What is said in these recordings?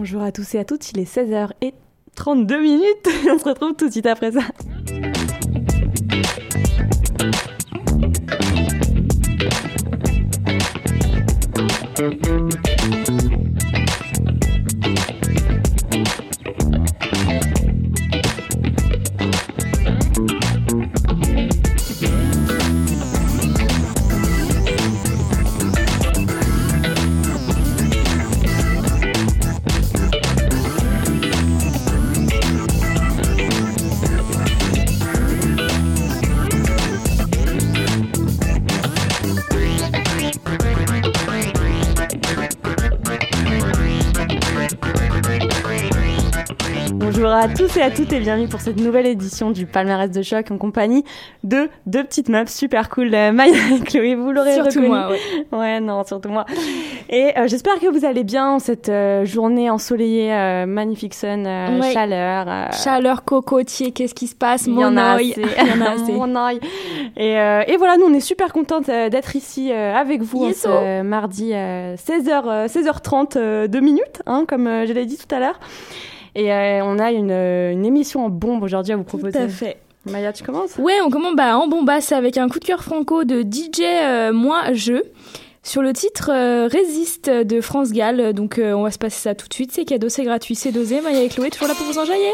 Bonjour à tous et à toutes, il est 16h et 32 minutes. On se retrouve tout de suite après ça. Et à toutes et bienvenue pour cette nouvelle édition du palmarès de choc en compagnie de deux petites meufs super cool, euh, Maya et Chloé, vous l'aurez Surtout reconnu. moi, ouais. Ouais, non, surtout moi. Et euh, j'espère que vous allez bien en cette euh, journée ensoleillée, euh, magnifique sun, Ouais. chaleur. Chaleur, cocotier, qu'est-ce qui se passe y Mon a œil. assez. Il y en a assez. Mon œil. Et, et voilà, nous on est super contentes d'être ici avec vous en ce mardi euh, 16h, euh, 16h30 euh, deux minutes, hein, comme je l'ai dit tout à l'heure. Et euh, on a une, euh, une émission en bombe aujourd'hui à vous Tout proposer. à fait. Maya, tu commences? Ouais, on commence bah, en bombasse avec un coup de cœur franco de DJ euh, Moi Je sur le titre euh, Résiste de France Gall. Donc euh, on va se passer ça tout de suite. C'est cadeau, c'est gratuit, c'est dosé. Maya et Chloé toujours là pour vous enjailler.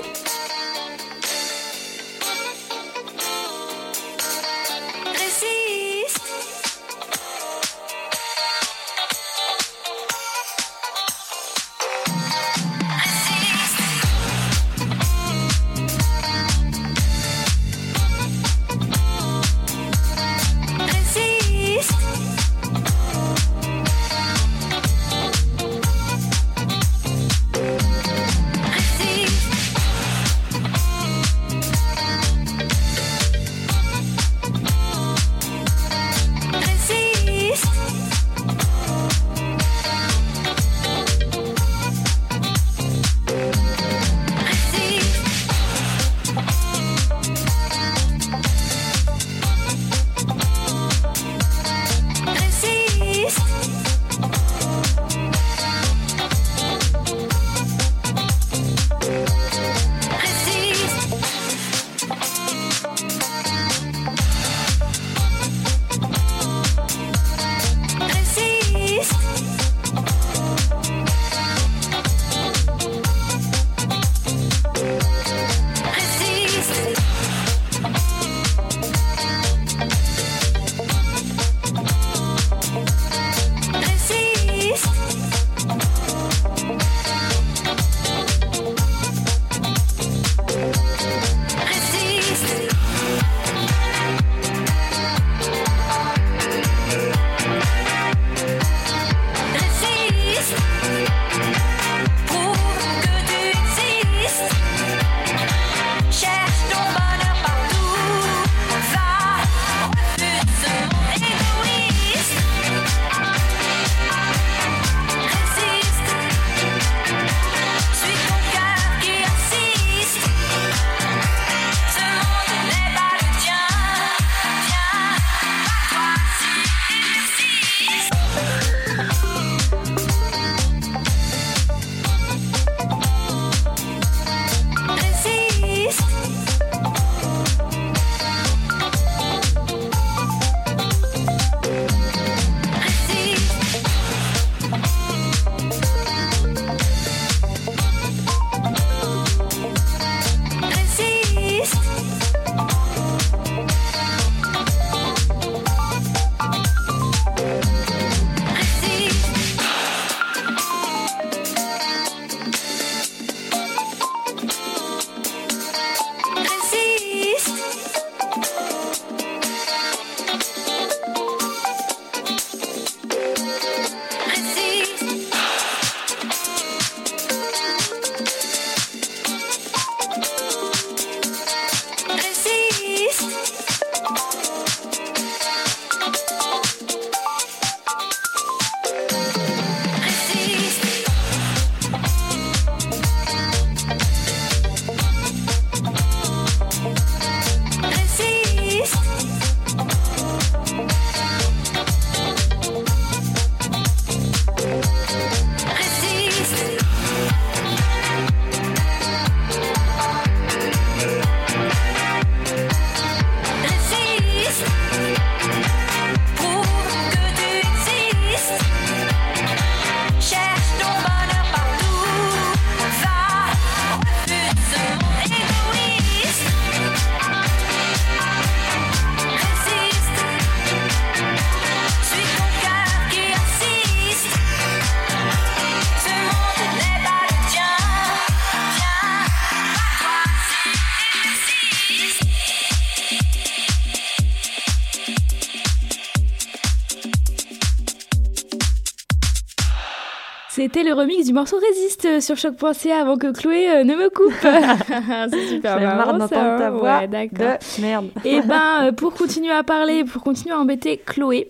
Le remix du morceau Résiste sur choc.ca avant que Chloé euh, ne me coupe. c'est super ai marre marrant, d'entendre ça. ta voix Ouais, d'accord. de merde. Et ben, euh, pour continuer à parler, pour continuer à embêter Chloé.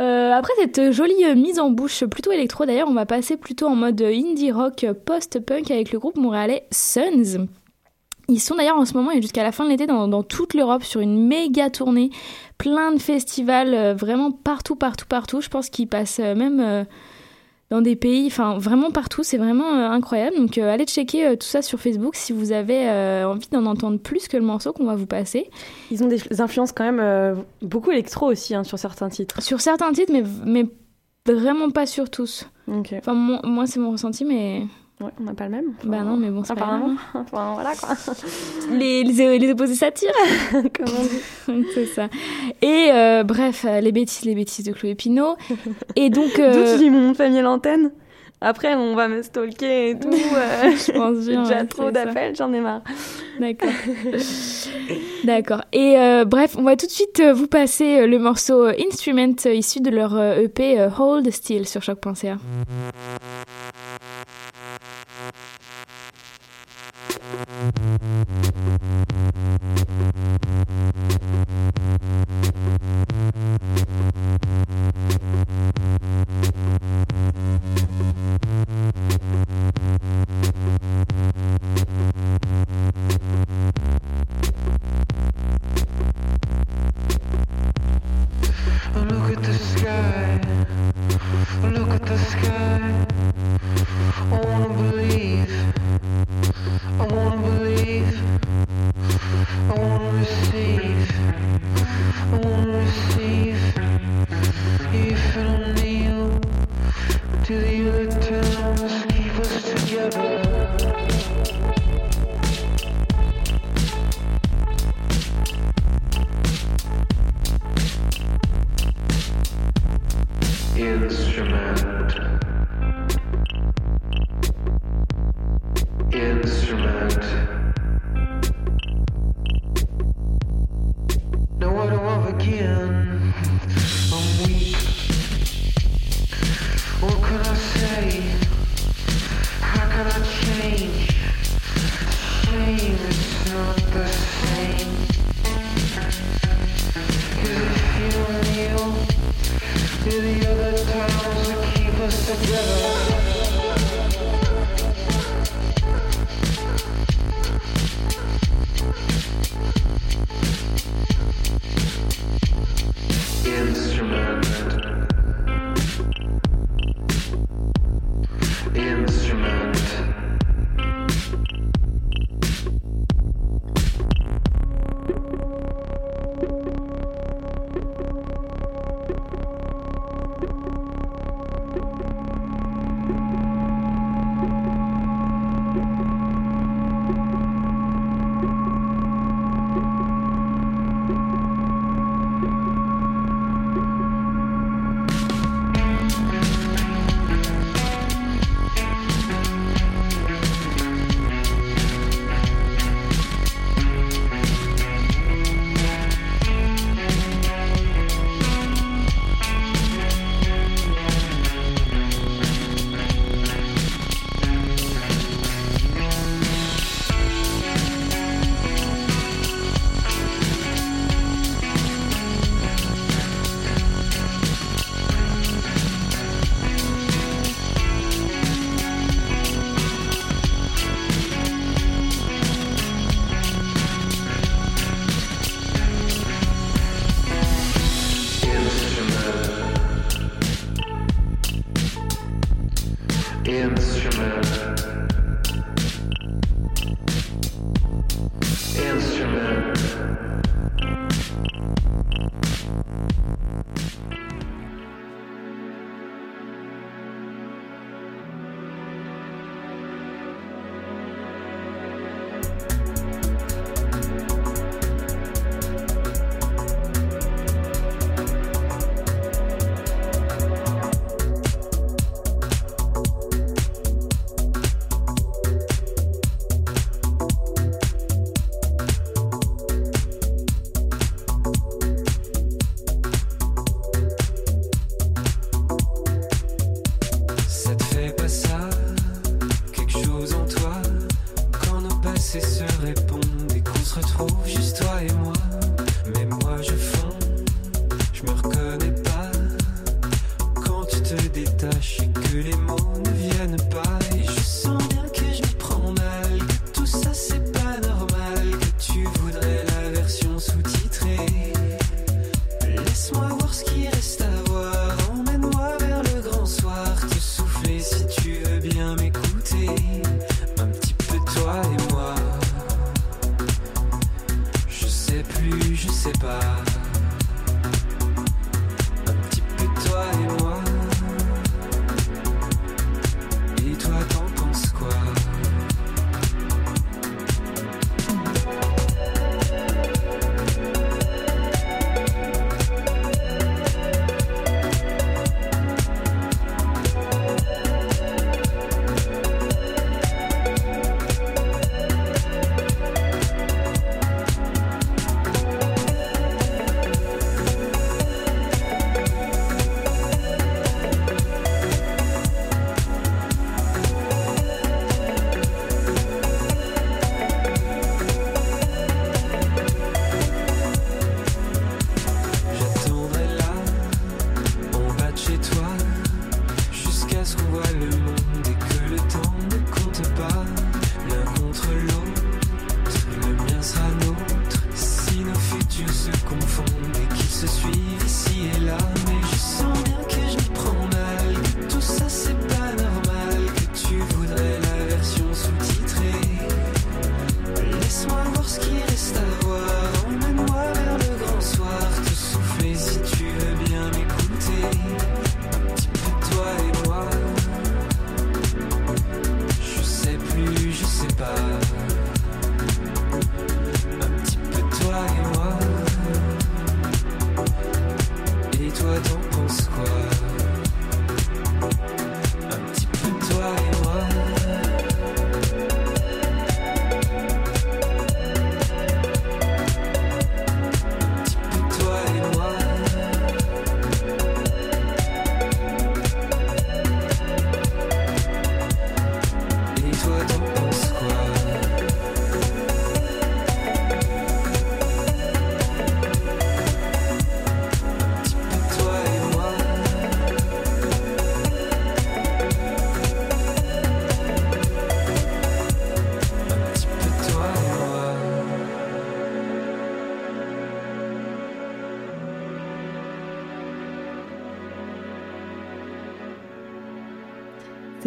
euh, après cette jolie euh, mise en bouche plutôt électro, d'ailleurs, on va passer plutôt en mode indie rock euh, post-punk avec le groupe montréalais Suns. Ils sont d'ailleurs en ce moment et jusqu'à la fin de l'été dans, dans toute l'Europe sur une méga tournée, plein de festivals, euh, vraiment partout, partout, partout. Je pense qu'ils passent euh, même euh, dans des pays, enfin vraiment partout. C'est vraiment euh, incroyable. Donc euh, allez checker euh, tout ça sur Facebook si vous avez envie d'en entendre plus que le morceau qu'on va vous passer. Ils ont des influences quand même beaucoup électro aussi hein, sur certains titres. Sur certains titres, mais, mais vraiment pas sur tous. Enfin, moi, c'est mon ressenti, mais. Ouais, on n'a pas le même. Bah non, mais bon, c'est pas Apparemment. grave. Enfin, voilà quoi. Les, les, les opposés s'attirent. Comme on dit. c'est ça. Et euh, bref, euh, les bêtises, les bêtises de Chloé Pinot. Et donc. euh, D'où tu dis mon famille à l'antenne Après, on va me stalker et tout. euh, je pense J'ai déjà ouais, trop d'appels, j'en ai marre. D'accord. D'accord. Et euh, bref, on va tout de suite euh, vous passer euh, le morceau euh, Instrument euh, issu de leur euh, EP euh, Hold Still sur choc.ca.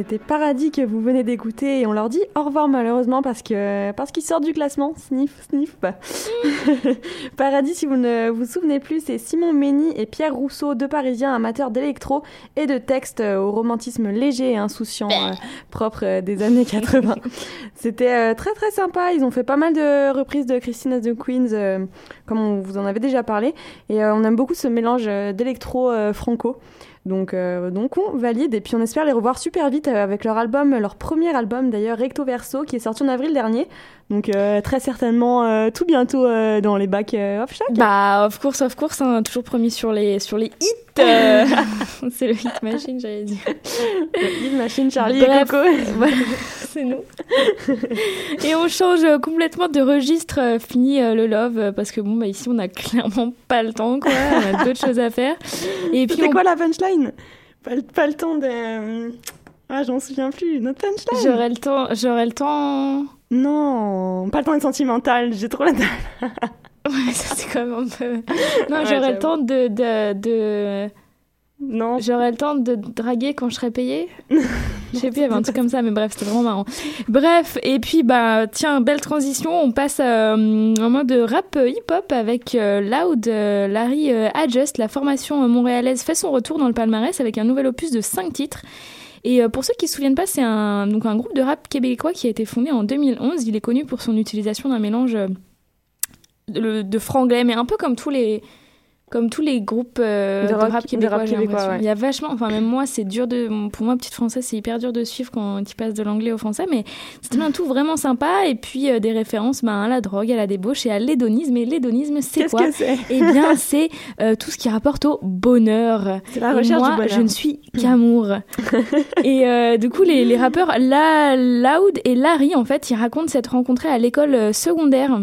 C'était Paradis que vous venez d'écouter et on leur dit au revoir malheureusement parce que parce qu'ils sortent du classement. Sniff, sniff. Bah. Paradis, si vous ne vous souvenez plus, c'est Simon Mény et Pierre Rousseau, deux Parisiens amateurs d'électro et de textes euh, au romantisme léger et insouciant euh, propre euh, des années 80. C'était euh, très très sympa. Ils ont fait pas mal de reprises de Christine and the Queens, euh, comme on vous en avait déjà parlé. Et on aime beaucoup ce mélange d'électro franco. Donc, euh, donc on valide et puis on espère les revoir super vite euh, avec leur album, leur premier album d'ailleurs, Recto Verso, qui est sorti en avril dernier. Donc euh, très certainement euh, tout bientôt dans les bacs off. Bah, of course, of course, hein, toujours promis sur les, sur les hits. c'est le hit machine, j'allais dire. Hit Machine, Charlie Bref. et Coco. C'est nous. Et on change complètement de registre. euh, Fini euh, le love euh, parce que bon, bah ici on a clairement pas le temps, quoi. On a d'autres choses à faire. Et puis C'était on- quoi la punchline? Pas, le- pas le temps de... Ah, j'en souviens plus. Notre punchline j'aurai le temps, j'aurai le temps. Non, pas le temps d'être sentimental, j'ai trop la dalle. Ouais, ça c'est quand même un peu. Non, Ouais, j'aurai j'avoue. le temps de, de, de... Non, J'aurais le temps de draguer quand je serai payée Je sais plus, il y avait un truc comme ça, mais bref, c'était vraiment marrant. Bref, et puis, bah, tiens, belle transition, on passe euh, en mode rap euh, hip-hop avec euh, Loud, euh, Larry Adjust, la formation montréalaise fait son retour dans le palmarès avec un nouvel opus de 5 titres. Et pour ceux qui se souviennent pas, c'est un, donc un groupe de rap québécois qui a été fondé en 2011. Il est connu pour son utilisation d'un mélange de, de franglais, mais un peu comme tous les, comme tous les groupes euh, De de, rap- rap de rap québécois, l'impression. ouais. Il y a vachement, enfin même moi, c'est dur de, pour moi petite française, c'est hyper dur de suivre quand tu passes de l'anglais au français, mais c'est un tout vraiment sympa. Et puis euh, des références ben, à la drogue, à la débauche et à l'hédonisme. Et l'hédonisme, c'est qu'est-ce quoi Eh bien, c'est euh, tout ce qui rapporte au bonheur. C'est la Et recherche moi, du bonheur. je ne suis qu'amour. et du coup, les, les rappeurs La, Loud et Larry, en fait, ils racontent s'être rencontrés à l'école secondaire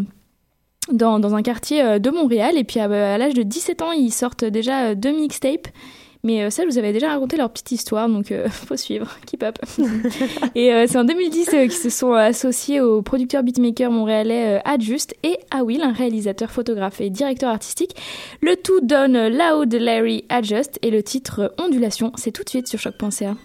dans, dans un quartier euh, de Montréal. Et puis à, à l'âge de 17 ans, ils sortent déjà euh, deux mixtapes. Mais euh, ça, je vous avais déjà raconté leur petite histoire, donc euh, faut suivre. Keep up. et euh, c'est en 2010 euh, qu'ils se sont associés au producteur beatmaker montréalais Adjust et à Will, un réalisateur, photographe et directeur artistique. Le tout donne Loud Larry Adjust et le titre Ondulation. C'est tout de suite sur choc.ca.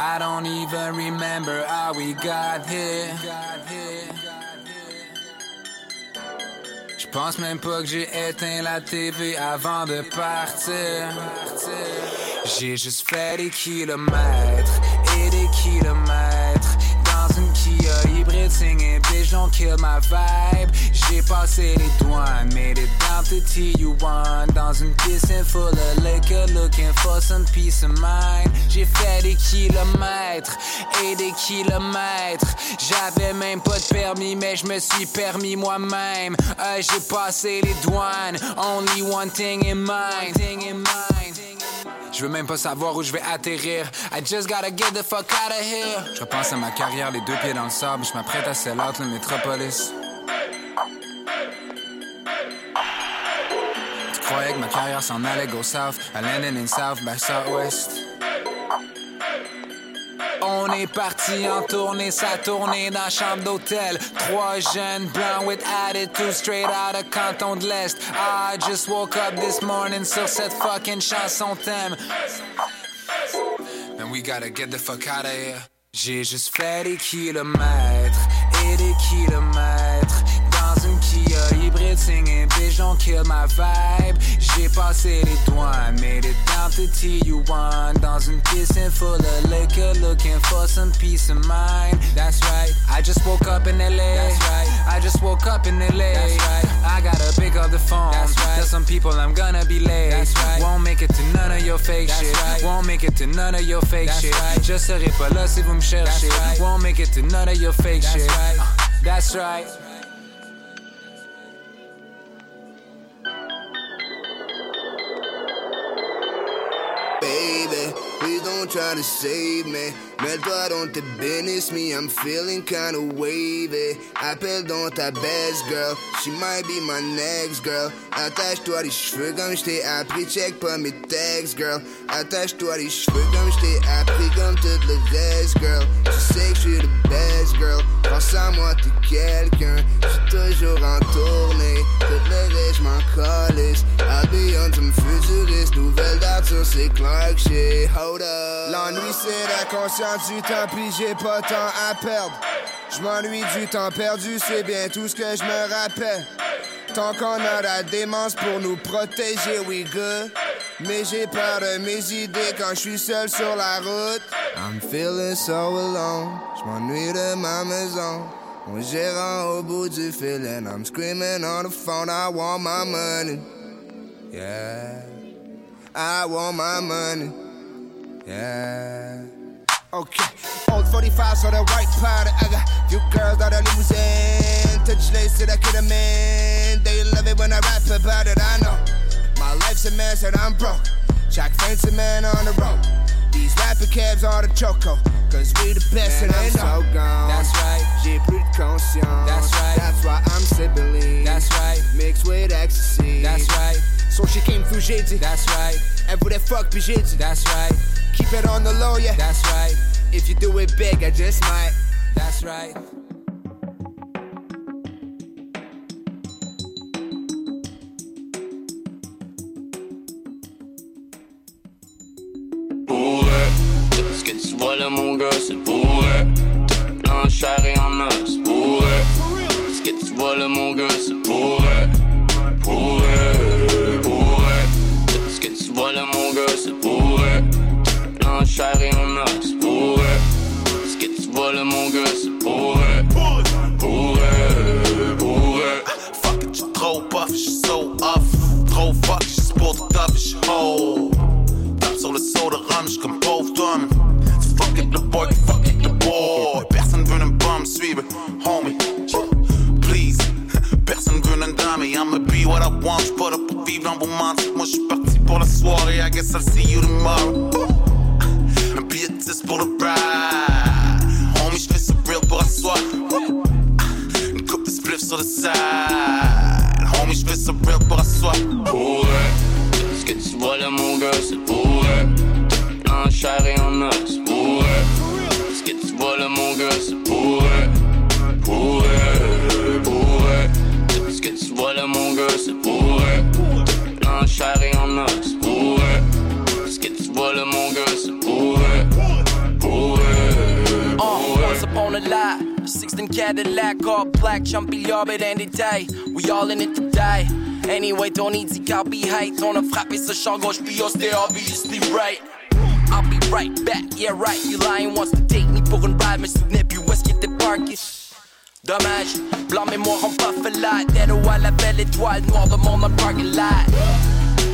I don't even remember how we got here. Je pense même pas que j'ai éteint la TV avant de partir. J'ai juste fait des kilomètres et des kilomètres Singing bitch don't kill my vibe. J'ai passé les douanes, made it down to TU1 dans une piscine full of liquor looking for some peace of mind. J'ai fait des kilomètres et des kilomètres. J'avais même pas de permis, mais je me suis permis moi-même. Euh, J'ai passé les douanes, only one. Thing in mind. Je veux même pas savoir où je vais atterrir. I just gotta get the fuck out of here. Je repense à ma carrière, les deux pieds dans le sable. Je m'apprête à sell out le métropolis. Tu croyais que ma carrière s'en allait go south? I landed in south by southwest. On est parti en tournée, ça tournée dans la chambre d'hôtel. Trois jeunes blancs with attitude straight out of Canton de l'Est. I just woke up this morning sur cette fucking chanson thème. And we gotta get the fuck out of here. J'ai juste fait des kilomètres et des kilomètres singing bitch don't kill my vibe. J'ai passé les douanes, made it down to TU1 dans une piscine full of liquor looking for some peace of mind. That's right. I just woke up in LA. That's right. I just woke up in LA. That's right. I gotta pick up the phone. That's right. Tell some people I'm gonna be late. That's right. Won't make it to none of your fake That's shit. right. Won't make it to none of your fake That's shit. right. Je serai pas là si vous me cherchez. right. Won't make it to none of your fake That's shit. right. Uh, That's right. Baby, please don't try to save me. Mets-toi dans tes business, me, I'm feeling kinda wavy. Appelle dans ta best girl, she might be my next girl. Attache-toi les cheveux comme je t'ai appris, check pas mes textes, girl. Attache-toi les cheveux comme je t'ai appris, comme tout le reste, girl. Tu sais que je suis the best girl. Pense à moi, t'es quelqu'un. J'suis toujours en tournée, tout le reste, j'm'en calisse. Habillon, tu me futuriste, nouvelle date sur ces Clark shit. Hold up. L'ennui, c'est la conscience du temps, puis j'ai pas temps à perdre. Je m'ennuie du temps perdu, c'est bien tout ce que je me rappelle. Tant qu'on a la démence pour nous protéger, we good. Mais j'ai peur de mes idées quand je suis seul sur la route. I'm feeling so alone, je m'ennuie de ma maison. Mon gérant au bout du fil and I'm screaming on the phone, I want my money. Yeah, I want my money. Yeah. Okay, old 45 on the white powder I got few girls that are losing. Touch I could have man. They love it when I rap about it. I know my life's a mess and I'm broke. Jack fancy man on the road. These rapper cabs are the choco. Cause we the best Man, and I'm know. so gone. That's right. J'ai plus de conscience. That's right. That's why I'm sipping lean. That's right. Mixed with ecstasy. That's right. So she came through, j'ai dit. That's right. Elle voulait fuck, puis j'ai dit. That's right. Keep it on the low, yeah. That's right. If you do it big, I just might. That's right. pour eux. Ce que tu vois là, mon gars, c'est pour Champ gauche, puis obviously right. I'll be right back, yeah right. You lying wants to take me pour une ride, me souvenais plus où est-ce qu'il était parké. Dommage, blanc mémoire en pas fait là. Dead ou à la belle étoile noire de mon parking lot.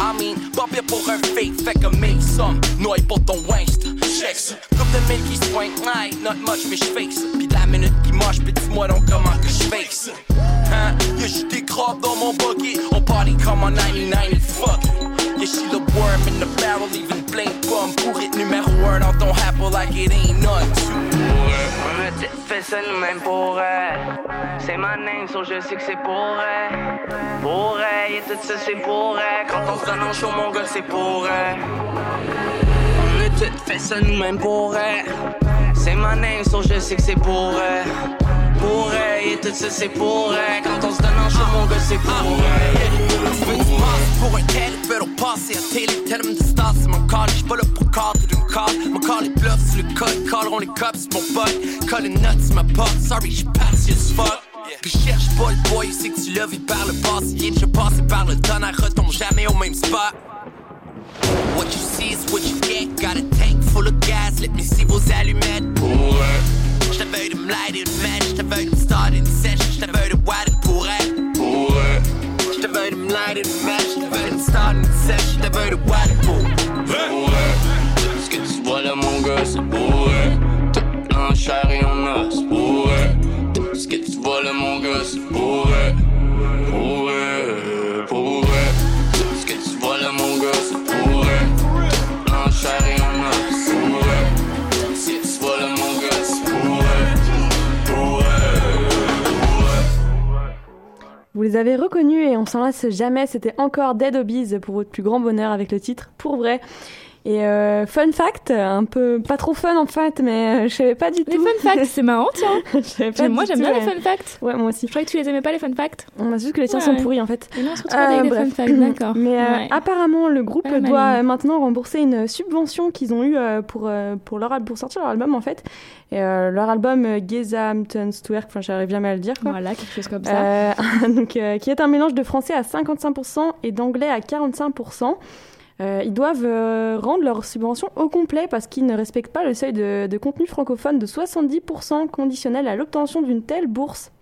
I mean, pas pire pour un fake, fait que make some noise pour ton waste. Checks, coupe de mille qui se ouais, not much, mais j'fake ça. Pis la minute qui marche, pis dis-moi donc comment que j'fake ça. Hein, y'a juste des crabes dans mon bucket. On party comme en 99, fuck. Yeah, she the worm in the barrel, even blink bum. Pour it numéro 1 dans ton apple like it ain't nothing. On a t- fait ça nous-mêmes pour elle. C'est ma name, so je sais que c'est pour elle. Pour elle, et tout ça c'est pour elle. Quand on se donne en show, mon gars, c'est pour elle. On a tout fait ça nous-mêmes pour elle. C'est ma name, so je sais que c'est pour elle. Pour elle, et tout ça c'est pour elle. Quand on se donne en show, mon gars, c'est pour elle. Tu passes pour un tel, le passer à télé, tellement de stars, c'est mon call, j'suis pas là pour cadrer d'une call, mon call est bluff, c'est le code, calleront les cops, mon pote, call les nuts, ma pote, sorry, j'suis passé as fuck. Puis cherche pas le boy, c'est que tu l'as vu par le passé, yeah, je passé par le tonnerre, retombe jamais au même spot. What you see is what you get, got a tank full of gas, let me see vos allumettes. Pour eux, J't'avais de me light une match, j't'avais de me start une session, j't'avais de wide pour elle. pour eux. J't'avais de me light une match, j't'avais de me start une session, j't'avais de wide pour pour eux. Ce que tu vois là, mon gars, c'est pour eux. En chair et en os, pour Vous avez reconnus et on s'en lasse jamais, c'était encore Dead Obies pour votre plus grand bonheur avec le titre Pour vrai. Et euh, fun fact, un peu pas trop fun en fait, mais euh, je savais pas du Les tout. fun facts, c'est marrant, tiens. Pas Moi, j'aime bien les fun facts. Ouais, moi aussi. Je croyais que tu les aimais pas, les fun facts. On a juste que les tiens Ouais, sont ouais. pourris en fait. Et là, on se retrouve Euh, avec des fun facts, d'accord. Mais euh, apparemment, le groupe Pas doit euh, maintenant rembourser une subvention qu'ils ont eue euh, pour, euh, pour, leur, pour sortir leur album en fait. Et euh, leur album Gesamtkunstwerk, enfin j'arrive jamais à le dire quoi. Voilà, quelque chose comme ça. Euh, donc, euh, qui est un mélange de français à 55% et d'anglais à 45%. Euh, ils doivent euh, rendre leur subvention au complet parce qu'ils ne respectent pas le seuil de, de contenu francophone de 70% conditionnel à l'obtention d'une telle bourse.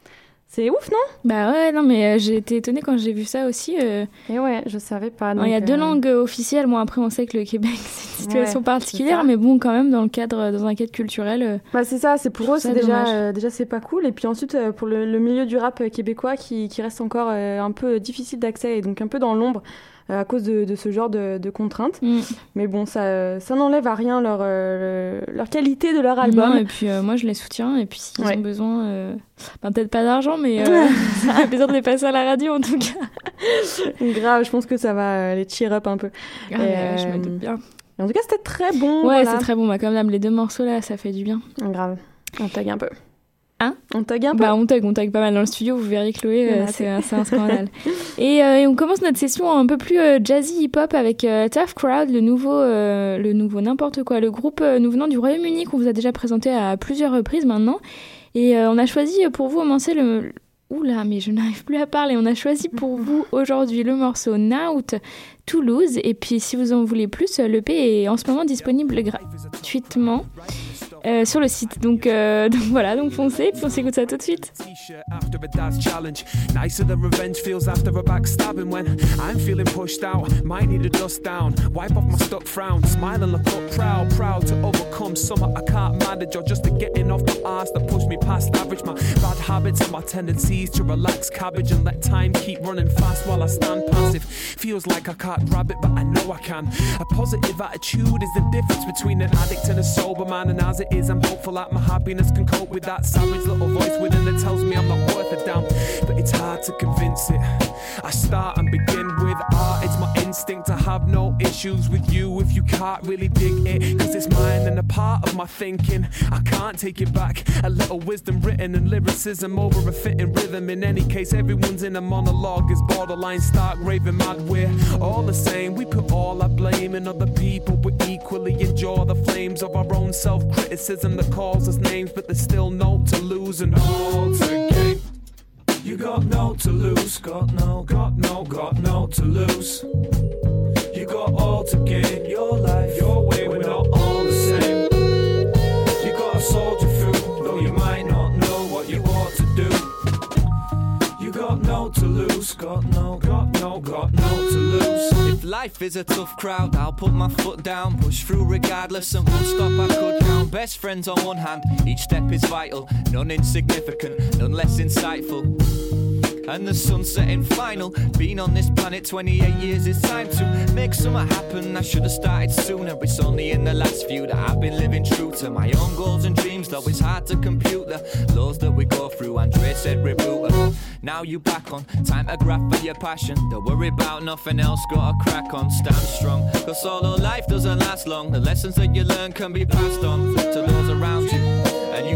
C'est ouf, non? Bah ouais, non, mais euh, j'ai été étonnée quand j'ai vu ça aussi. euh. Et ouais, je savais pas. Il y a deux euh, langues officielles. Bon, après, on sait que le Québec, c'est une situation Ouais, particulière, mais bon, quand même, dans le cadre, dans un cadre culturel. Bah c'est ça, c'est pour eux, c'est déjà, déjà c'est pas cool. Et puis ensuite pour le, le milieu du rap québécois qui, qui reste encore un peu difficile d'accès et donc un peu dans l'ombre à cause de, de ce genre de, de contraintes. mm. Mais bon, ça, ça n'enlève à rien leur, euh, leur qualité de leur album. Non, et puis euh, moi, je les soutiens. Et puis, s'ils Ouais. ont besoin, euh, ben, peut-être pas d'argent, mais euh, ça fait plaisir de les passer à la radio en tout cas. Grave, je pense que ça va euh, les cheer up un peu. Ah, Et, je me euh, doute bien. En tout cas, c'était très bon. Ouais, voilà. c'est très bon. Bah, comme d'hab, les deux morceaux là, ça fait du bien. Grave. On tag un peu. Hein On tag un peu. Bah, on tag, on tag pas mal dans le studio, vous verrez Chloé, euh, c'est un, scandale. et, euh, et on commence notre session un peu plus euh, jazzy hip-hop avec Tough Crowd, le nouveau, le nouveau n'importe quoi, le groupe nous venant du Royaume-Uni qu'on vous a déjà présenté à plusieurs reprises maintenant. Et on a choisi pour vous, commencer le... Oula, mais je n'arrive plus à parler. On a choisi pour vous aujourd'hui le morceau Nout Toulouse. Et puis, si vous en voulez plus, l'EP est en ce moment disponible gratuitement. euh, sur le site. Donc, euh, donc voilà, donc foncez, puis on s'écoute ça tout de suite. Nicer than revenge feels after a backstabbing when I'm feeling pushed out. Might need a dust down. Wipe off my stuck frown. Smile and look up proud. Proud to overcome something I can't manage or just to getting off my ass that pushed me past average. My bad habits and my tendencies to relax cabbage and let time keep running fast while I stand passive. Feels like I can't but I know I can. A positive attitude is the difference between an addict and a sober man. And as it is, I'm hopeful that my happiness can cope with that savage little voice within that tells me I'm not worth a damn. But it's hard to convince it. I start and begin with art. It's my instinct to have no issues with you if you can't really dig it. Cause it's mine and a part of my thinking. I can't take it back. A little wisdom written and lyricism over a fitting rhythm. In any case, everyone's in a monologue. Is borderline stark, raving mad. We're all the same. We put all our blame in other people, but equally enjoy the flames of our own self criticism that calls us names. But there's still no to lose and all to gain. You got no to lose, got no, got no, got no to lose. You got all to gain, your life, your way, lose, got no, got no, got no to lose. If life is a tough crowd, I'll put my foot down, push through regardless, and won't stop. I could count best friends on one hand. Each step is vital, none insignificant, none less insightful. And the sun setting final. Been on this planet 28 years, it's time to make something happen. I should have started sooner. It's only in the last few that I've been living true to my own goals and dreams. Though it's hard to compute the laws that we go through. Andre said reboot. Now you back on, time to grab for your passion. Don't worry about nothing else, got a crack on, stand strong. Cause solo life doesn't last long. The lessons that you learn can be passed on to those around you.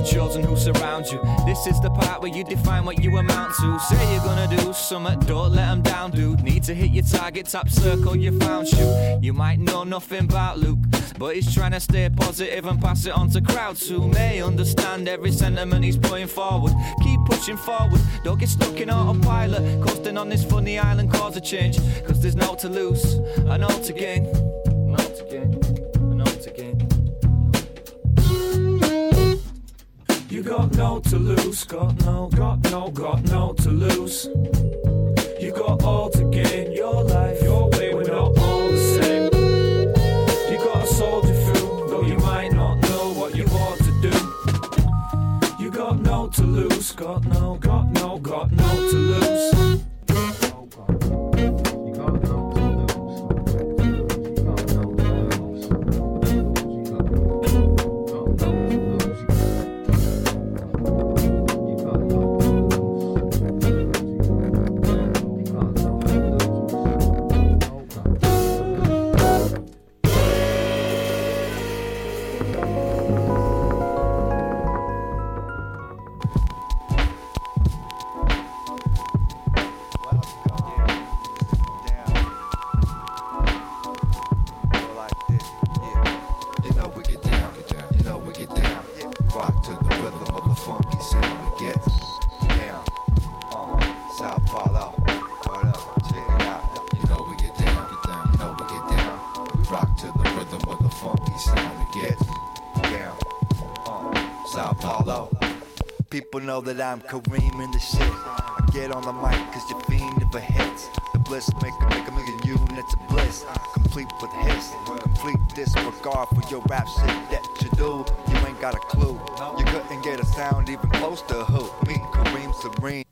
Chosen who surrounds you. This is the part where you define what you amount to. Say you're gonna do something, don't let them down, dude. Need to hit your target, top circle, you found shoot. You might know nothing about Luke, but he's trying to stay positive and pass it on to crowds who may understand every sentiment he's putting forward. Keep pushing forward, don't get stuck in autopilot. Coasting on this funny island, cause a change. Cause there's no to lose, and all to gain. You got no to lose, got no, got no, got no to lose. You got all to gain, your life, your way, we're not all the same. You gotta soldier through, though you might not know what you ought to do. You got no to lose, got no, got no, got no to lose. Know that I'm Kareem in the shit. I get on the mic cause you're fiending for hits. The bliss make a, make a million units of bliss. Complete with hits. Complete disregard for your rap shit that you do. You ain't got a clue. You couldn't get a sound even close to who. Me, Kareem Serene.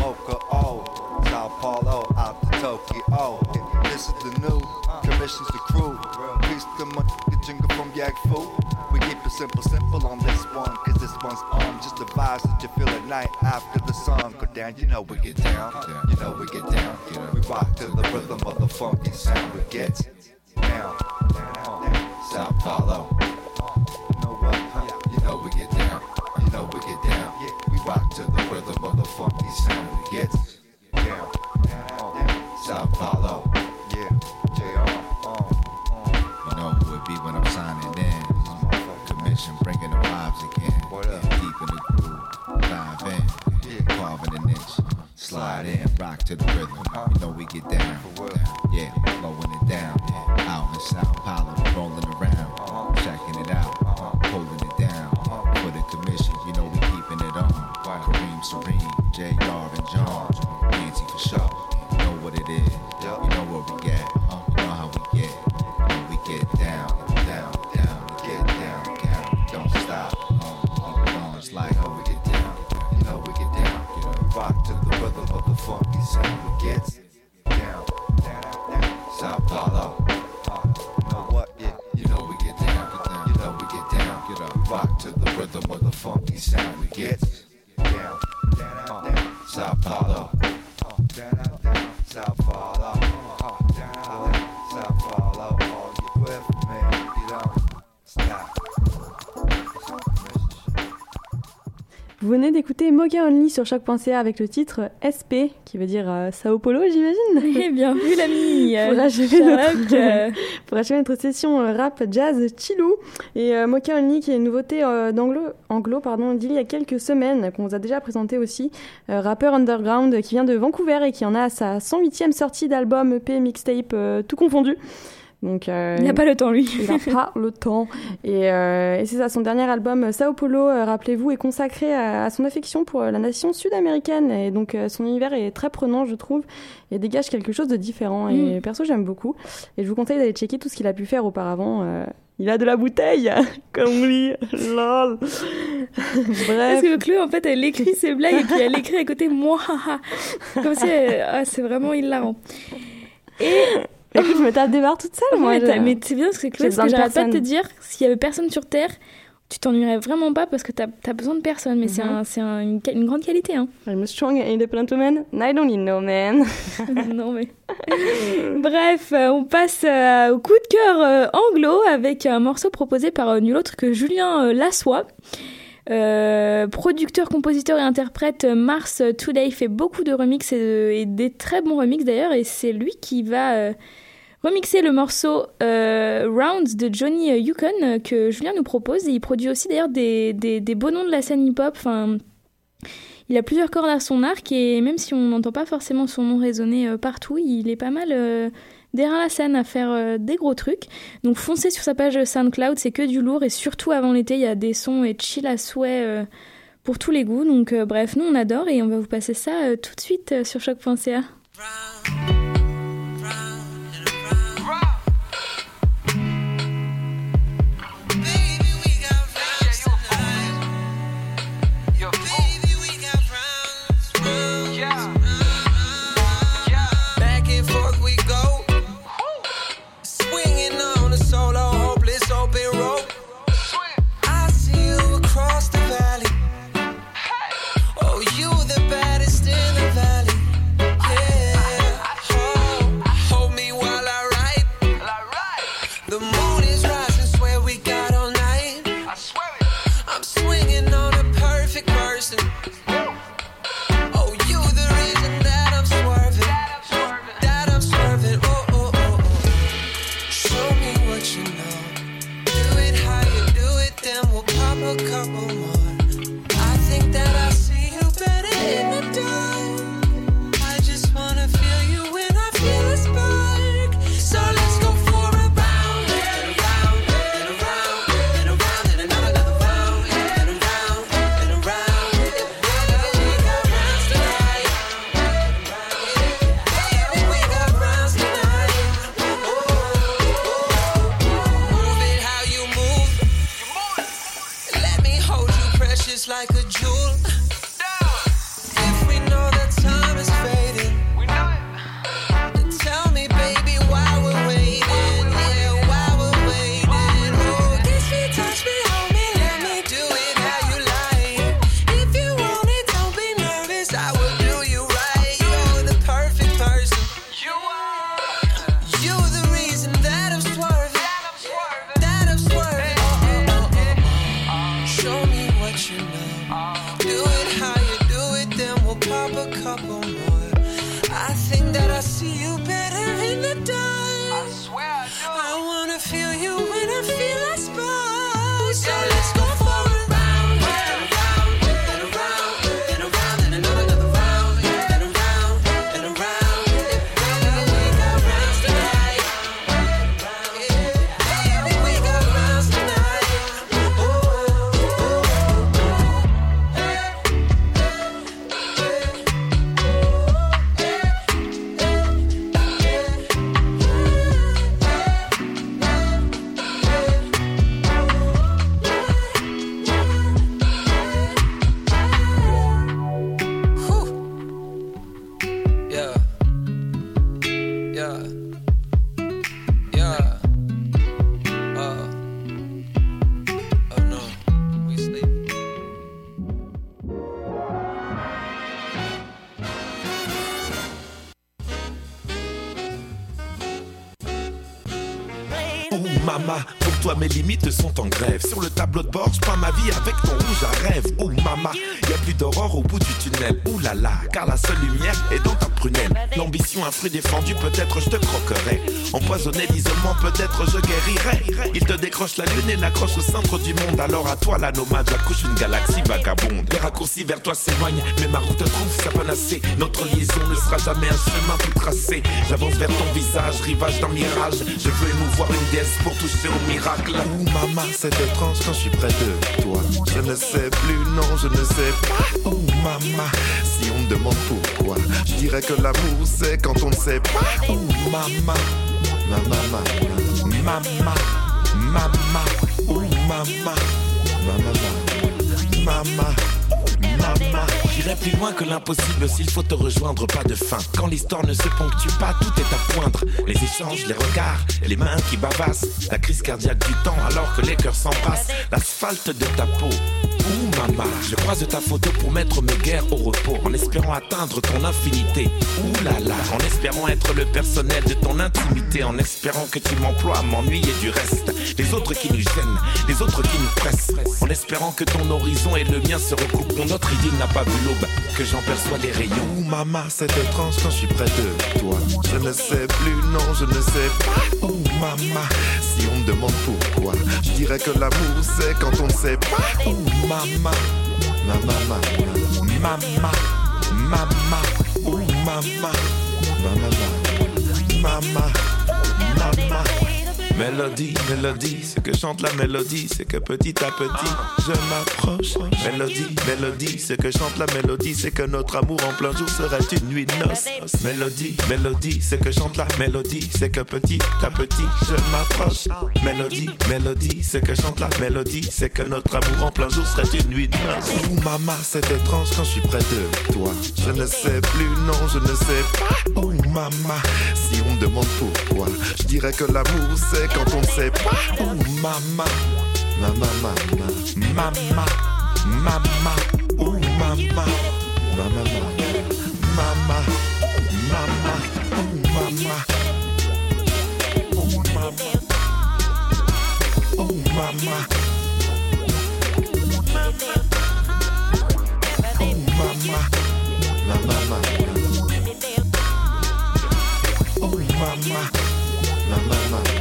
Mocha O. Sao Paulo Tokyo. This is the new. Commissions the crew. Peace to my jingle from Yak Fu. We keep it simple, simple on this one. Cause this one's on just the vibes that you feel at night after the sun go down. You know we get down. You know we get down. We rock to the rhythm of the funky sound we get down. Uh, Sao Paulo. You know what? You know we get down. You know we get down. We rock to the rhythm of the funky sound we get down. Rock to the rhythm. You know we get down. Yeah. Blowing it down. Out in Sao venez d'écouter Moga Only sur choc.ca avec le titre SP, qui veut dire euh, Sao Paulo, j'imagine. Eh bien vu l'ami. pour, euh, achever notre, euh, pour achever notre session rap, jazz, chillou. Et euh, Mocha Only, qui est une nouveauté euh, d'anglo, anglo, pardon, d'il y a quelques semaines, qu'on vous a déjà présenté aussi. Rappeur underground qui vient de Vancouver et qui en a sa 108e sortie d'album, EP, mixtape, tout confondu. Donc, euh, Il n'a pas le temps, lui. Il n'a pas le temps. Et, euh, et c'est ça, son dernier album, Sao Paulo, euh, rappelez-vous, est consacré à, à son affection pour euh, la nation sud-américaine. Et donc, euh, son univers est très prenant, je trouve, et dégage quelque chose de différent. Et Mm. perso, j'aime beaucoup. Et je vous conseille d'aller checker tout ce qu'il a pu faire auparavant. Euh, il a de la bouteille, comme on dit. Lol. Parce que Chloé, en fait, elle écrit ses blagues et puis elle écrit à côté moi. Comme si elle- ah, c'est vraiment hilarant. Et. Écoute, je me tape des barres toute seule, moi. Ouais, mais c'est bien parce que Chloé, ce que j'arrête pas de te dire, s'il y avait personne sur Terre, tu t'ennuierais vraiment pas parce que t'as as besoin de personne. Mais c'est Mhm. un- c'est un- une, une grande qualité. Hein. I'm a strong and independent woman. and I don't need no man. non mais. Bref, euh, on passe euh, au coup de cœur euh, anglo avec un morceau proposé par euh, nul autre que Julien Lassois. Euh, producteur, compositeur et interprète, euh, Mars Today fait beaucoup de remixes et, de- et des très bons remixes d'ailleurs, et c'est lui qui va euh, remixer le morceau Rounds de Johnny Yukon que Julien nous propose. Et il produit aussi d'ailleurs des, beaux noms de la scène hip-hop. Enfin, il a plusieurs cordes à son arc et même si on n'entend pas forcément son nom résonner partout, il est pas mal derrière la scène à faire euh, des gros trucs. Donc foncez sur sa page SoundCloud, c'est que du lourd et surtout avant l'été, il y a des sons et chill à souhait euh, pour tous les goûts. Donc euh, bref, nous on adore et on va vous passer ça tout de suite sur choc.ca. Défendu, peut-être je te croquerai. Empoisonné d'isolement, peut-être je guérirai. Il te décroche la lune et l'accroche au centre du monde. Alors à toi la nomade, j'accouche une galaxie vagabonde. Les raccourcis vers toi s'éloignent, mais ma route trouve sa panacée. Notre liaison ne sera jamais un chemin tout tracé. J'avance vers ton visage, rivage d'un mirage. Je veux émouvoir une déesse pour toucher au miracle. Ouh maman, c'est étrange quand je suis près de toi. Je ne sais plus, non, je ne sais pas. Oh maman, si on me demande je dirais que l'amour c'est quand on ne sait pas. Oh maman, maman, maman, maman, maman, oh maman, maman, maman. Maman, j'irai plus loin que l'impossible s'il faut te rejoindre, pas de fin. Quand l'histoire ne se ponctue pas, tout est à poindre. Les échanges, les regards, les mains qui bavassent. La crise cardiaque du temps alors que les cœurs s'embrassent. L'asphalte de ta peau. Ouh maman, je croise ta photo pour mettre mes guerres au repos, en espérant atteindre ton infinité. Ouh là là, en espérant être le personnel de ton intimité, en espérant que tu m'emploies à m'ennuyer du reste. Les autres qui nous gênent, les autres qui nous pressent, en espérant que ton horizon et le mien se recoupent. Mon autre idée n'a pas vu l'aube, que j'en perçois les rayons. Ouh maman, c'est étrange quand je suis près de toi. Je ne sais plus, non, je ne sais pas. Ouh maman, si on me demande pourquoi, je dirais que l'amour c'est quand on ne sait pas. Ouh maman, maman, maman, maman, maman, ouh maman, maman, maman. Mélodie, mélodie, ce que chante la mélodie, c'est que petit à petit je m'approche. Mélodie, mélodie, ce que chante la mélodie, c'est que notre amour en plein jour serait une nuit de noces. Mélodie, mélodie, ce que chante la mélodie, c'est que petit à petit je m'approche. Mélodie, mélodie, ce que chante la mélodie, c'est que notre amour en plein jour serait une nuit de noces. Ouh maman, c'est étrange quand je suis près de toi. Je ne sais plus, non, je ne sais pas. Ouh maman, si on me demande pourquoi, je dirais que l'amour c'est quand on ne sait pas. Oh maman, maman, maman, maman, maman, oh maman, maman, maman, maman, oh maman, oh maman, oh maman. Oh maman, maman, oh maman, maman.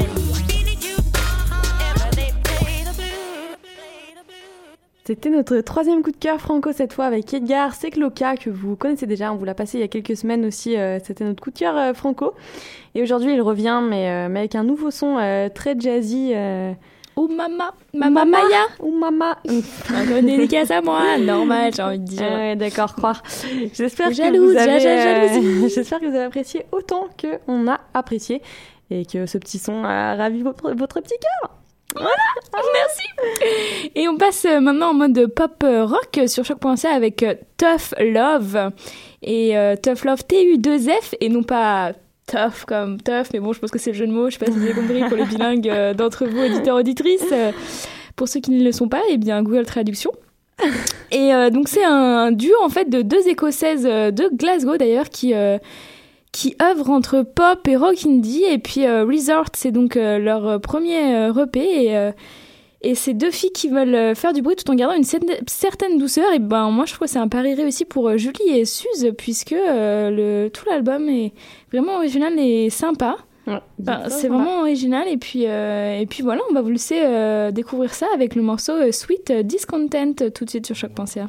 C'était notre troisième coup de cœur franco cette fois avec Edgar Secloca que vous connaissez déjà, on vous l'a passé il y a quelques semaines aussi, euh, c'était notre coup de cœur euh, franco. Et aujourd'hui il revient mais, euh, mais avec un nouveau son très jazzy. Ou mama, mama Maya. Ou mama. Dédicace à moi, normal j'ai envie de dire. Ah ouais, d'accord, croire. J'espère que, vous avez, j'espère que vous avez apprécié autant que on a apprécié et que ce petit son a ravi votre, votre petit cœur. Voilà, merci. Et on passe euh, maintenant en mode pop euh, rock sur choc.ca avec euh, Tough Love. Et Tough Love T-U-2-F et non pas tough comme tough, mais bon, je pense que c'est le jeu de mots. Je sais pas si vous avez compris pour les bilingues d'entre vous, auditeurs, auditrices. Pour ceux qui ne le sont pas, eh bien, Google Traduction. Et donc c'est un, duo en fait de deux écossaises de Glasgow d'ailleurs qui qui œuvrent entre pop et rock indie et puis euh, Resort c'est donc euh, leur euh, premier EP et et ces deux filles qui veulent faire du bruit tout en gardant une certaine- douceur et ben moi je trouve que c'est un pari réussi pour Julie et Suze puisque euh, le tout l'album est vraiment original et sympa. Ben, c'est vraiment original et puis euh, et puis voilà on va vous laisser euh, découvrir ça avec le morceau Sweet Discontent tout de suite sur choc.ca.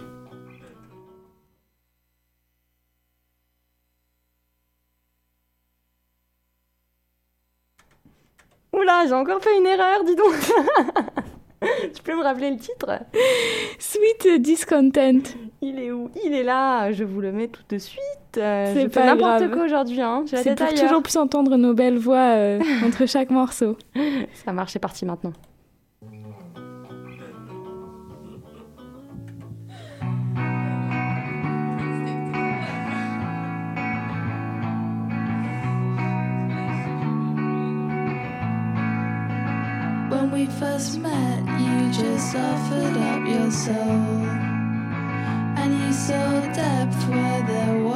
Oula, j'ai encore fait une erreur, dis donc. tu peux me rappeler le titre? Sweet Discontent. Il est où? Il est là, je vous le mets tout de suite. Euh, C'est pas n'importe quoi aujourd'hui, hein. C'est pour ailleurs. toujours plus entendre nos belles voix euh, entre chaque morceau. Ça marche, c'est parti maintenant. We first met, you just offered up your soul. And you saw depth where there was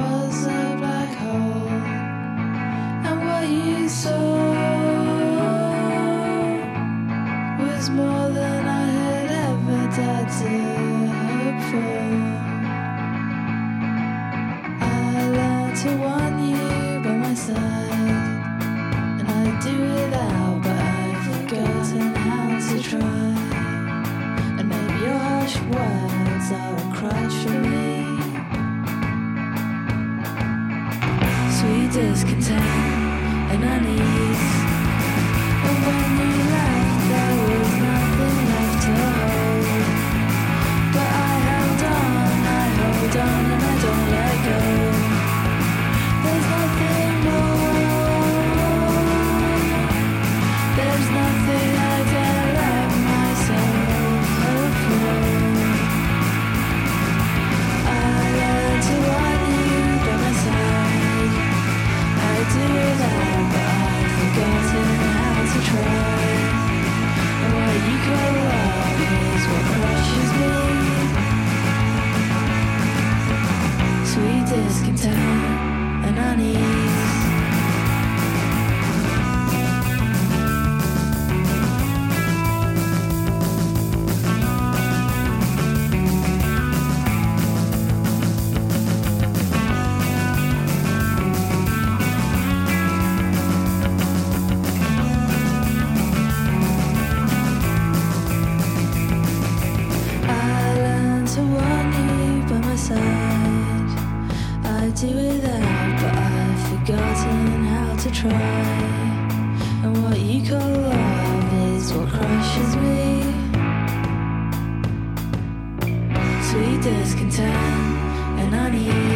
discontent and unease. When you do without, but I've forgotten how to try. And what you call love is what crushes me. Sweet discontent and unease.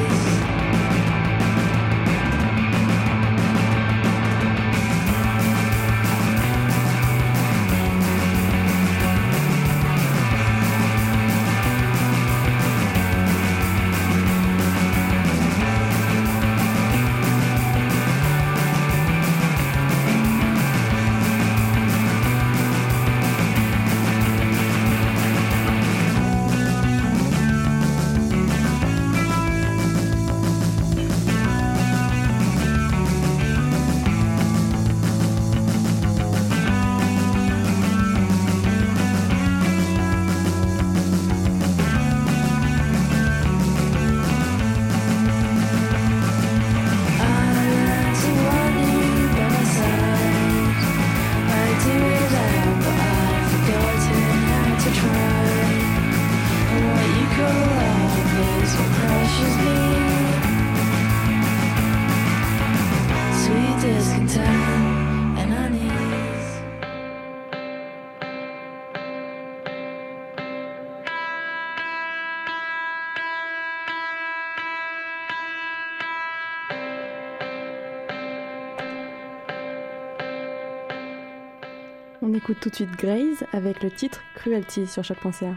Écoute tout de suite Graze avec le titre Cruelty sur choc.ca.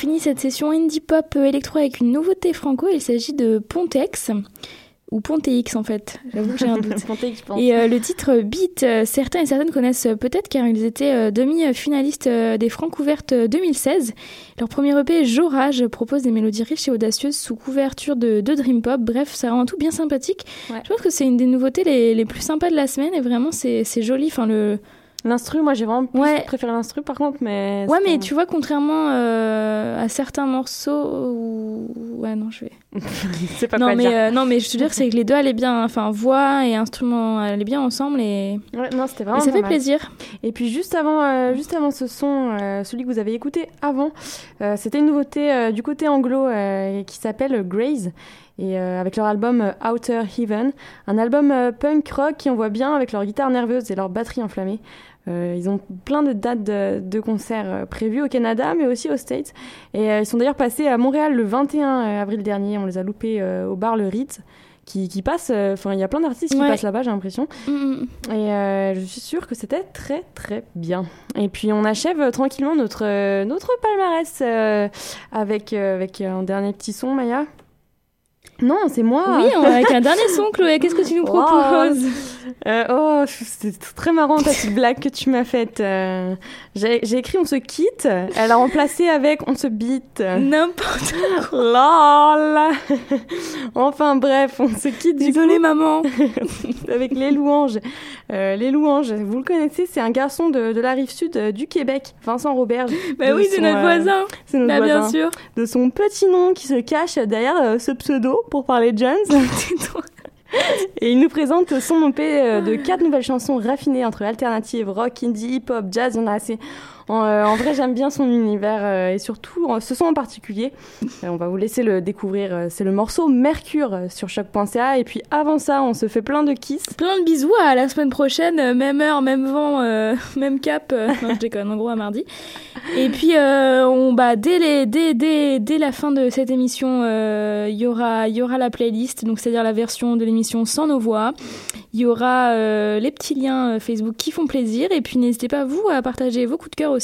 finit cette session indie pop électro avec une nouveauté franco. Il s'agit de Pontex. Ou Pontex en fait, j'avoue que j'ai un doute. Pontex. Et euh, le titre Beat, euh, certains et certaines connaissent euh, peut-être car ils étaient euh, demi-finalistes des Francs ouvertes 2016. Leur premier EP, Jorage, propose des mélodies riches et audacieuses sous couverture de, de Dream Pop. Bref, ça rend tout bien sympathique. Je pense que c'est une des nouveautés les, les plus sympas de la semaine et vraiment c'est joli. Enfin, le, L'instru, moi j'ai vraiment plus Ouais. préféré l'instru par contre, mais. Ouais, mais tu vois, contrairement euh, à certains morceaux où... Ouais, non, je vais... C'est pas non, quoi mais, dire. euh, non, mais je te dire, c'est que les deux allaient bien. Enfin, voix et instrument allaient bien ensemble et... Ouais, non, c'était et vraiment. ça pas fait mal. plaisir. Et puis juste avant, euh, juste avant ce son, celui que vous avez écouté avant, c'était une nouveauté du côté anglo qui s'appelle Graze. Et euh, avec leur album euh, Outer Heaven, un album euh, punk rock qui envoie bien avec leur guitare nerveuse et leur batterie enflammée. Euh, ils ont plein de dates de, de concerts euh, prévues au Canada, mais aussi aux States. Et euh, ils sont d'ailleurs passés à Montréal le 21 avril dernier. On les a loupés au bar Le Ritz, qui, qui passe. Enfin, il y a plein d'artistes qui passent là-bas, j'ai l'impression. Mm, Et euh, je suis sûre que c'était très très bien. Et puis on achève tranquillement notre, notre palmarès avec, avec un dernier petit son, Maya. Non, c'est moi. Oui, on- avec un dernier son, Chloé. Qu'est-ce que tu nous Wow. Euh, oh, c'est très marrant ta petite blague que tu m'as faite. Euh, J'ai écrit on se quitte. Elle a remplacé avec on se bite. N'importe quoi. Lol. enfin bref, on se quitte. Désolée, maman. avec les louanges. Euh, les louanges, vous le connaissez, c'est un garçon de, de la rive sud du Québec, Vincent Roberge. Bah oui, c'est notre voisin. C'est notre Bah, bien voisin. sûr. De son petit nom qui se cache derrière ce pseudo pour parler de Jones. Et il nous présente son EP euh, de quatre nouvelles chansons raffinées entre alternative, rock, indie, hip-hop, jazz. En a assez. En, euh, en vrai, j'aime bien son univers euh, et surtout ce son en particulier. Euh, on va vous laisser le découvrir. C'est le morceau Mercure sur choc.ca. Et puis avant ça, on se fait plein de kiss. Plein de bisous à la semaine prochaine, même heure, même vent, même cap. non, je déconne, en gros à mardi. Et puis, on, bah, dès, la fin de cette émission, il y aura, la playlist, donc c'est-à-dire la version de l'émission sans nos voix. Il y aura les petits liens Facebook qui font plaisir. Et puis, n'hésitez pas, vous, à partager vos coups de cœur aussi.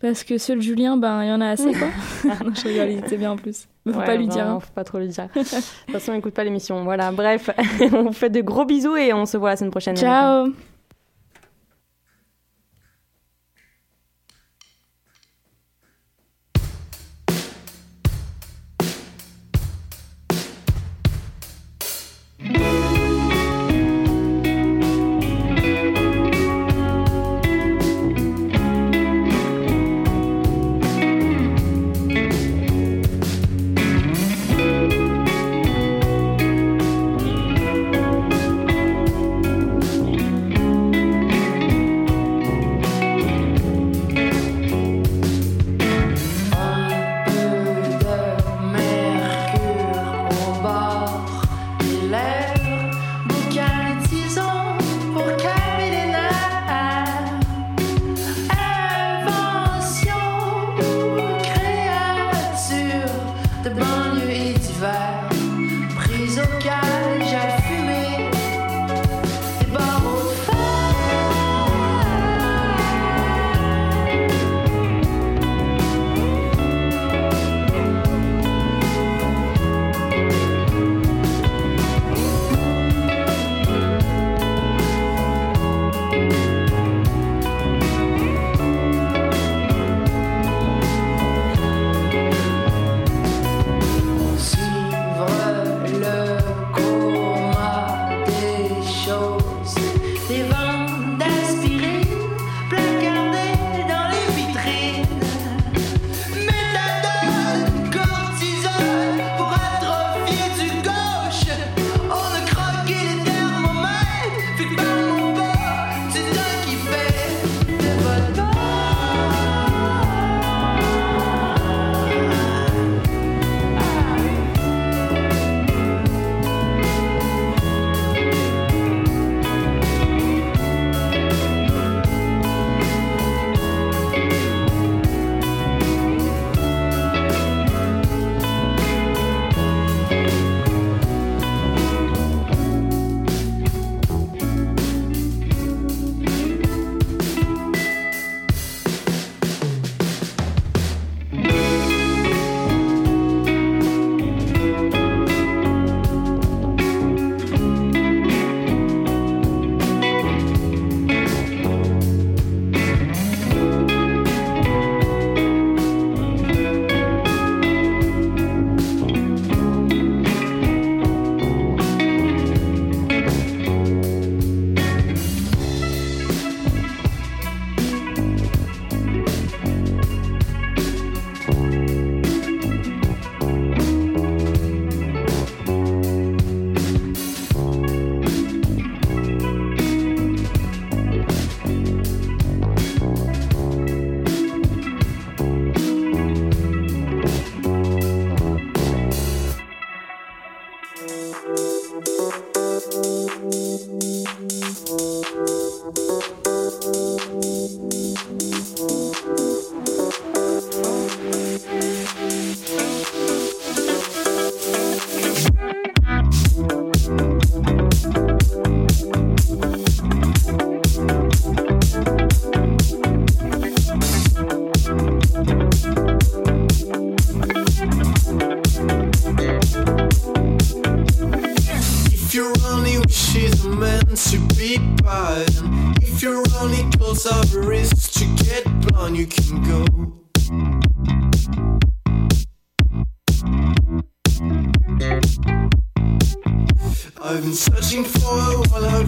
Parce que seul Julien, ben, il y en a assez, quoi. non, je rigole, il était bien en plus. Mais faut Ouais, pas lui dire. vraiment, hein. Faut pas trop lui dire. de toute façon, il écoute pas l'émission. Voilà, bref, on vous fait de gros bisous et on se voit la semaine prochaine. Ciao